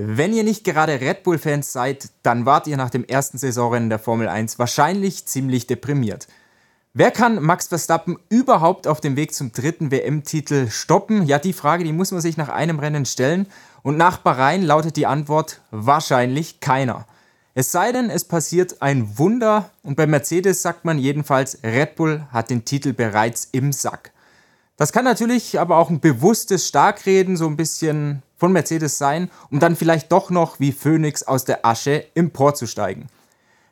Wenn ihr nicht gerade Red Bull-Fans seid, dann wart ihr nach dem ersten Saisonrennen der Formel 1 wahrscheinlich ziemlich deprimiert. Wer kann Max Verstappen überhaupt auf dem Weg zum dritten WM-Titel stoppen? Ja, die Frage, die muss man sich nach einem Rennen stellen. Und nach Bahrain lautet die Antwort wahrscheinlich keiner. Es sei denn, es passiert ein Wunder und bei Mercedes sagt man jedenfalls, Red Bull hat den Titel bereits im Sack. Das kann natürlich aber auch ein bewusstes Starkreden, so ein bisschen von Mercedes sein, um dann vielleicht doch noch wie Phoenix aus der Asche emporzusteigen.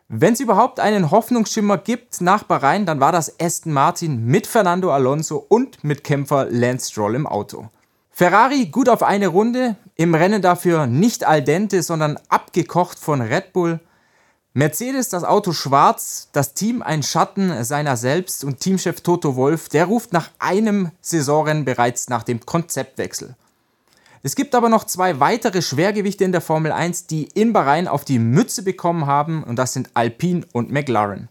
Wenn es überhaupt einen Hoffnungsschimmer gibt nach Bahrain, dann war das Aston Martin mit Fernando Alonso und mit Kämpfer Lance Stroll im Auto. Ferrari gut auf eine Runde, im Rennen dafür nicht al dente, sondern abgekocht von Red Bull. Mercedes das Auto schwarz, das Team ein Schatten seiner selbst und Teamchef Toto Wolf, der ruft nach einem Saisonrennen bereits nach dem Konzeptwechsel. Es gibt aber noch zwei weitere Schwergewichte in der Formel 1, die in Bahrain auf die Mütze bekommen haben und das sind Alpine und McLaren.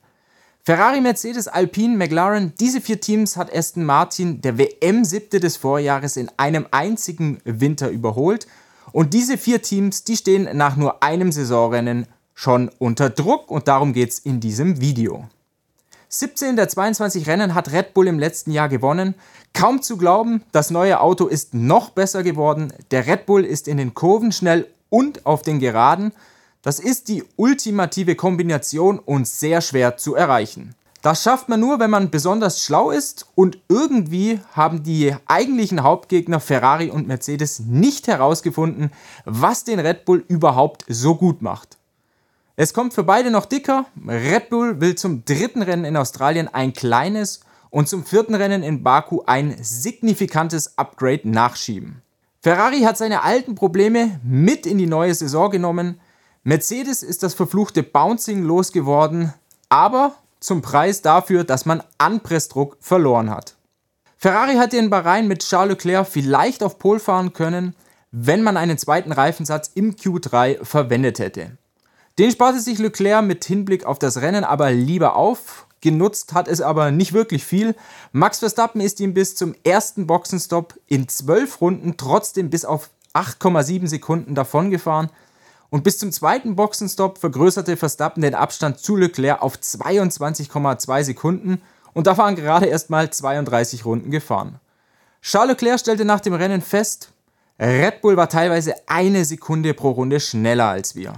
Ferrari, Mercedes, Alpine, McLaren, diese vier Teams hat Aston Martin der WM-Siebte des Vorjahres in einem einzigen Winter überholt und diese vier Teams, die stehen nach nur einem Saisonrennen schon unter Druck und darum geht es in diesem Video. 17 der 22 Rennen hat Red Bull im letzten Jahr gewonnen. Kaum zu glauben, das neue Auto ist noch besser geworden. Der Red Bull ist in den Kurven schnell und auf den Geraden. Das ist die ultimative Kombination und sehr schwer zu erreichen. Das schafft man nur, wenn man besonders schlau ist und irgendwie haben die eigentlichen Hauptgegner Ferrari und Mercedes nicht herausgefunden, was den Red Bull überhaupt so gut macht. Es kommt für beide noch dicker. Red Bull will zum dritten Rennen in Australien ein kleines und zum vierten Rennen in Baku ein signifikantes Upgrade nachschieben. Ferrari hat seine alten Probleme mit in die neue Saison genommen. Mercedes ist das verfluchte Bouncing losgeworden, aber zum Preis dafür, dass man Anpressdruck verloren hat. Ferrari hat in Bahrain mit Charles Leclerc vielleicht auf Pol fahren können, wenn man einen zweiten Reifensatz im Q3 verwendet hätte. Den sparte sich Leclerc mit Hinblick auf das Rennen aber lieber auf. Genutzt hat es aber nicht wirklich viel. Max Verstappen ist ihm bis zum ersten Boxenstopp in 12 Runden trotzdem bis auf 8,7 Sekunden davongefahren. Und bis zum zweiten Boxenstopp vergrößerte Verstappen den Abstand zu Leclerc auf 22,2 Sekunden und da waren gerade erst mal 32 Runden gefahren. Charles Leclerc stellte nach dem Rennen fest, Red Bull war teilweise eine Sekunde pro Runde schneller als wir.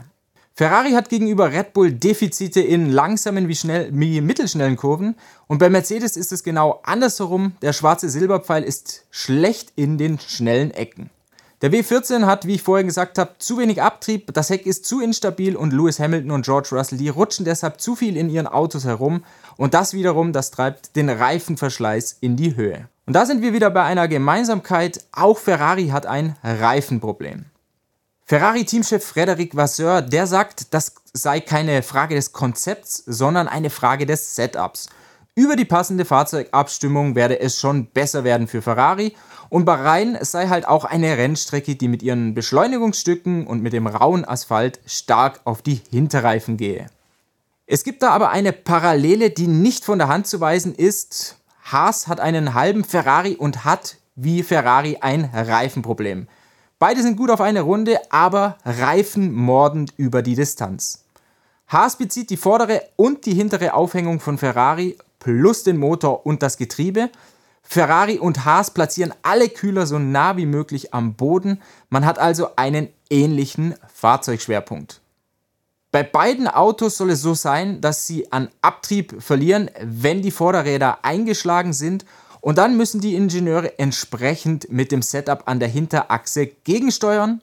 Ferrari hat gegenüber Red Bull Defizite in langsamen wie, schnell, wie mittelschnellen Kurven und bei Mercedes ist es genau andersherum. Der schwarze Silberpfeil ist schlecht in den schnellen Ecken. Der W14 hat, wie ich vorher gesagt habe, zu wenig Abtrieb, das Heck ist zu instabil und Lewis Hamilton und George Russell, die rutschen deshalb zu viel in ihren Autos herum und das wiederum, das treibt den Reifenverschleiß in die Höhe. Und da sind wir wieder bei einer Gemeinsamkeit, auch Ferrari hat ein Reifenproblem. Ferrari-Teamchef Frederic Vasseur, der sagt, das sei keine Frage des Konzepts, sondern eine Frage des Setups. Über die passende Fahrzeugabstimmung werde es schon besser werden für Ferrari und Bahrain sei halt auch eine Rennstrecke, die mit ihren Beschleunigungsstücken und mit dem rauen Asphalt stark auf die Hinterreifen gehe. Es gibt da aber eine Parallele, die nicht von der Hand zu weisen ist. Haas hat einen halben Ferrari und hat wie Ferrari ein Reifenproblem. Beide sind gut auf eine Runde, aber reifen mordend über die Distanz. Haas bezieht die vordere und die hintere Aufhängung von Ferrari plus den Motor und das Getriebe. Ferrari und Haas platzieren alle Kühler so nah wie möglich am Boden. Man hat also einen ähnlichen Fahrzeugschwerpunkt. Bei beiden Autos soll es so sein, dass sie an Abtrieb verlieren, wenn die Vorderräder eingeschlagen sind und dann müssen die Ingenieure entsprechend mit dem Setup an der Hinterachse gegensteuern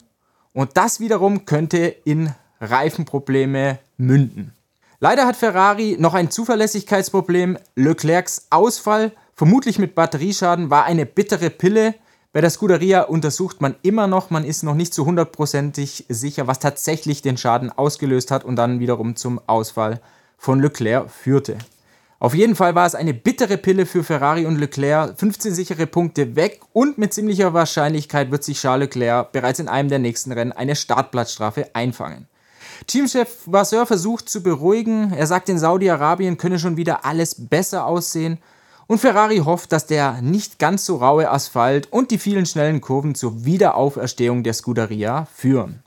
und das wiederum könnte in Reifenprobleme münden. Leider hat Ferrari noch ein Zuverlässigkeitsproblem. Leclercs Ausfall, vermutlich mit Batterieschaden, war eine bittere Pille. Bei der Scuderia untersucht man immer noch, man ist noch nicht zu hundertprozentig sicher, was tatsächlich den Schaden ausgelöst hat und dann wiederum zum Ausfall von Leclerc führte. Auf jeden Fall war es eine bittere Pille für Ferrari und Leclerc. 15 sichere Punkte weg und mit ziemlicher Wahrscheinlichkeit wird sich Charles Leclerc bereits in einem der nächsten Rennen eine Startplatzstrafe einfangen. Teamchef Vasseur versucht zu beruhigen. Er sagt, in Saudi-Arabien könne schon wieder alles besser aussehen. Und Ferrari hofft, dass der nicht ganz so raue Asphalt und die vielen schnellen Kurven zur Wiederauferstehung der Scuderia führen.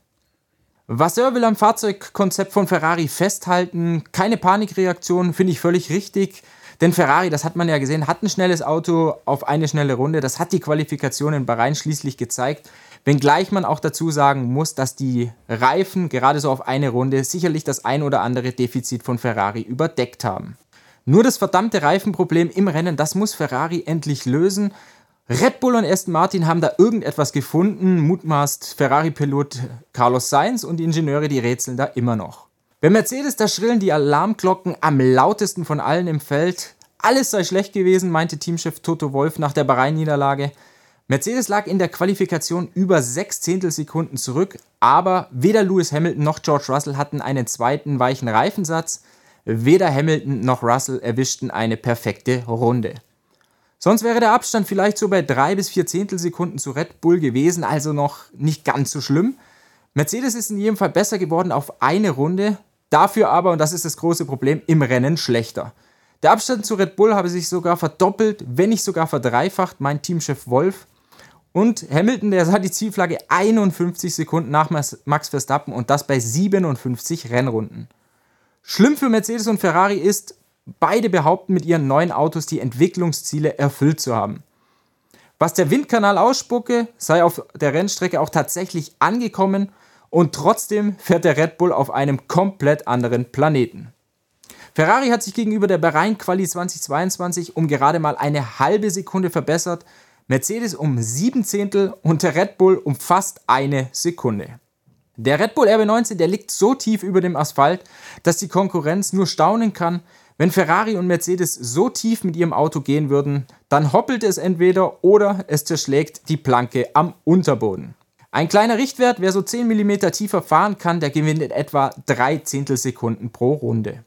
Vasseur will am Fahrzeugkonzept von Ferrari festhalten. Keine Panikreaktion, finde ich völlig richtig. Denn Ferrari, das hat man ja gesehen, hat ein schnelles Auto auf eine schnelle Runde. Das hat die Qualifikation in Bahrain schließlich gezeigt. Wenngleich man auch dazu sagen muss, dass die Reifen gerade so auf eine Runde sicherlich das ein oder andere Defizit von Ferrari überdeckt haben. Nur das verdammte Reifenproblem im Rennen, das muss Ferrari endlich lösen. Red Bull und Aston Martin haben da irgendetwas gefunden, mutmaßt Ferrari-Pilot Carlos Sainz und die Ingenieure, die rätseln da immer noch. Bei Mercedes, da schrillen die Alarmglocken am lautesten von allen im Feld. Alles sei schlecht gewesen, meinte Teamchef Toto Wolf nach der Bahrain-Niederlage. Mercedes lag in der Qualifikation über sechs Zehntelsekunden zurück, aber weder Lewis Hamilton noch George Russell hatten einen zweiten weichen Reifensatz. Weder Hamilton noch Russell erwischten eine perfekte Runde. Sonst wäre der Abstand vielleicht so bei drei bis vier Zehntelsekunden zu Red Bull gewesen, also noch nicht ganz so schlimm. Mercedes ist in jedem Fall besser geworden auf eine Runde, dafür aber, und das ist das große Problem, im Rennen schlechter. Der Abstand zu Red Bull habe sich sogar verdoppelt, wenn nicht sogar verdreifacht, mein Teamchef Wolf. Und Hamilton, der sah die Zielflagge 51 Sekunden nach Max Verstappen und das bei 57 Rennrunden. Schlimm für Mercedes und Ferrari ist, Beide behaupten mit ihren neuen Autos die Entwicklungsziele erfüllt zu haben. Was der Windkanal ausspucke, sei auf der Rennstrecke auch tatsächlich angekommen und trotzdem fährt der Red Bull auf einem komplett anderen Planeten. Ferrari hat sich gegenüber der Bahrain-Quali 2022 um gerade mal eine halbe Sekunde verbessert, Mercedes um sieben Zehntel und der Red Bull um fast eine Sekunde. Der Red Bull RB19, der liegt so tief über dem Asphalt, dass die Konkurrenz nur staunen kann, wenn Ferrari und Mercedes so tief mit ihrem Auto gehen würden, dann hoppelt es entweder oder es zerschlägt die Planke am Unterboden. Ein kleiner Richtwert, wer so 10 mm tiefer fahren kann, der gewinnt in etwa 3 Zehntelsekunden pro Runde.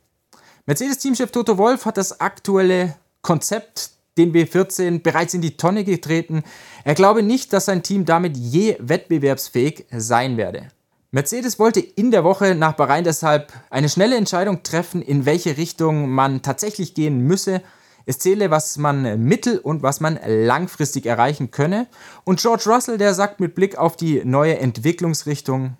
Mercedes-Teamchef Toto Wolf hat das aktuelle Konzept, den B14, bereits in die Tonne getreten. Er glaube nicht, dass sein Team damit je wettbewerbsfähig sein werde. Mercedes wollte in der Woche nach Bahrain deshalb eine schnelle Entscheidung treffen, in welche Richtung man tatsächlich gehen müsse. Es zähle, was man mittel- und was man langfristig erreichen könne. Und George Russell, der sagt mit Blick auf die neue Entwicklungsrichtung,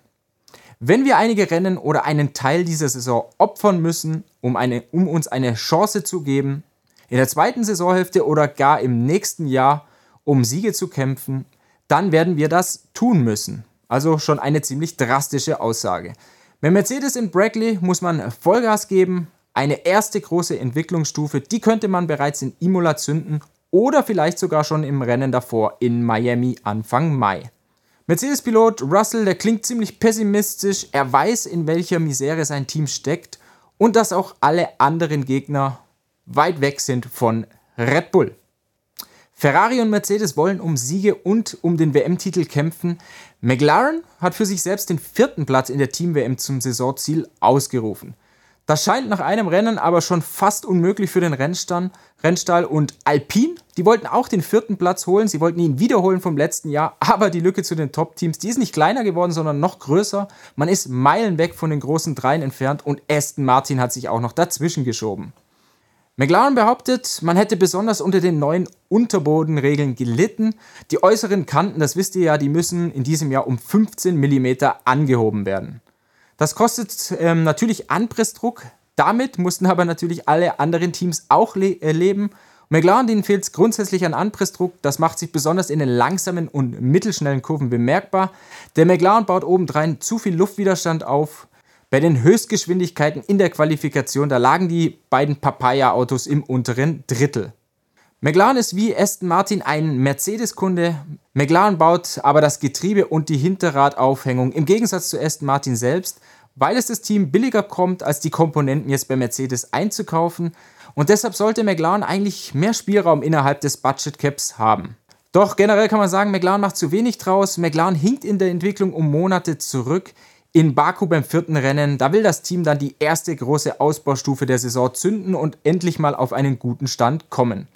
wenn wir einige Rennen oder einen Teil dieser Saison opfern müssen, um, eine, um uns eine Chance zu geben, in der zweiten Saisonhälfte oder gar im nächsten Jahr um Siege zu kämpfen, dann werden wir das tun müssen. Also schon eine ziemlich drastische Aussage. Bei Mercedes in Brackley muss man Vollgas geben. Eine erste große Entwicklungsstufe, die könnte man bereits in Imola zünden oder vielleicht sogar schon im Rennen davor in Miami Anfang Mai. Mercedes-Pilot Russell, der klingt ziemlich pessimistisch. Er weiß, in welcher Misere sein Team steckt und dass auch alle anderen Gegner weit weg sind von Red Bull. Ferrari und Mercedes wollen um Siege und um den WM-Titel kämpfen. McLaren hat für sich selbst den vierten Platz in der Team-WM zum Saisonziel ausgerufen. Das scheint nach einem Rennen aber schon fast unmöglich für den Rennstall, Rennstall und Alpine. Die wollten auch den vierten Platz holen. Sie wollten ihn wiederholen vom letzten Jahr. Aber die Lücke zu den Top-Teams, die ist nicht kleiner geworden, sondern noch größer. Man ist Meilen weg von den großen Dreien entfernt und Aston Martin hat sich auch noch dazwischen geschoben. McLaren behauptet, man hätte besonders unter den neuen Unterbodenregeln gelitten. Die äußeren Kanten, das wisst ihr ja, die müssen in diesem Jahr um 15 mm angehoben werden. Das kostet ähm, natürlich Anpressdruck. Damit mussten aber natürlich alle anderen Teams auch le äh, leben. McLaren, denen fehlt es grundsätzlich an Anpressdruck. Das macht sich besonders in den langsamen und mittelschnellen Kurven bemerkbar. Der McLaren baut obendrein zu viel Luftwiderstand auf. Bei den Höchstgeschwindigkeiten in der Qualifikation, da lagen die beiden Papaya-Autos im unteren Drittel. McLaren ist wie Aston Martin ein Mercedes-Kunde. McLaren baut aber das Getriebe und die Hinterradaufhängung im Gegensatz zu Aston Martin selbst, weil es das Team billiger kommt, als die Komponenten jetzt bei Mercedes einzukaufen. Und deshalb sollte McLaren eigentlich mehr Spielraum innerhalb des Budget Caps haben. Doch generell kann man sagen, McLaren macht zu wenig draus. McLaren hinkt in der Entwicklung um Monate zurück. In Baku beim vierten Rennen, da will das Team dann die erste große Ausbaustufe der Saison zünden und endlich mal auf einen guten Stand kommen.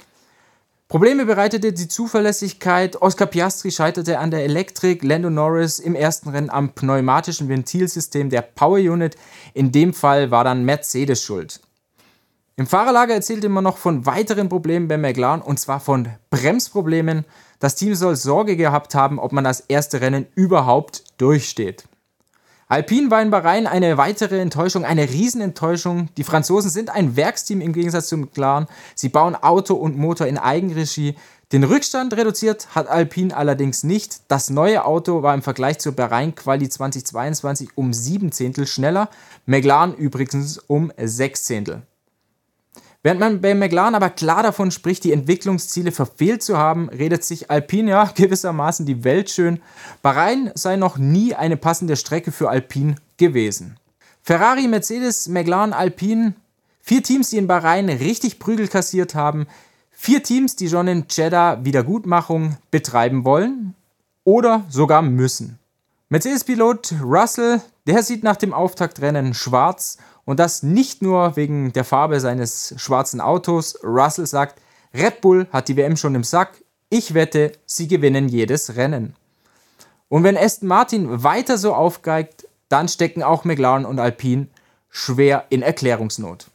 Probleme bereitete die Zuverlässigkeit. Oscar Piastri scheiterte an der Elektrik, Lando Norris im ersten Rennen am pneumatischen Ventilsystem der Power Unit. In dem Fall war dann Mercedes schuld. Im Fahrerlager erzählte man noch von weiteren Problemen bei McLaren und zwar von Bremsproblemen. Das Team soll Sorge gehabt haben, ob man das erste Rennen überhaupt durchsteht. Alpine war in Bahrain eine weitere Enttäuschung, eine Riesenenttäuschung. Die Franzosen sind ein Werksteam im Gegensatz zum McLaren. Sie bauen Auto und Motor in Eigenregie. Den Rückstand reduziert hat Alpine allerdings nicht. Das neue Auto war im Vergleich zur Bahrain-Quali 2022 um sieben Zehntel schneller, McLaren übrigens um sechs Zehntel. Während man bei McLaren aber klar davon spricht, die Entwicklungsziele verfehlt zu haben, redet sich Alpine ja gewissermaßen die Welt schön. Bahrain sei noch nie eine passende Strecke für Alpine gewesen. Ferrari, Mercedes, McLaren, Alpine, vier Teams, die in Bahrain richtig Prügel kassiert haben, vier Teams, die schon in Jeddah Wiedergutmachung betreiben wollen oder sogar müssen. Mercedes-Pilot Russell, der sieht nach dem Auftaktrennen schwarz und das nicht nur wegen der Farbe seines schwarzen Autos. Russell sagt, Red Bull hat die WM schon im Sack. Ich wette, sie gewinnen jedes Rennen. Und wenn Aston Martin weiter so aufgeigt, dann stecken auch McLaren und Alpine schwer in Erklärungsnot.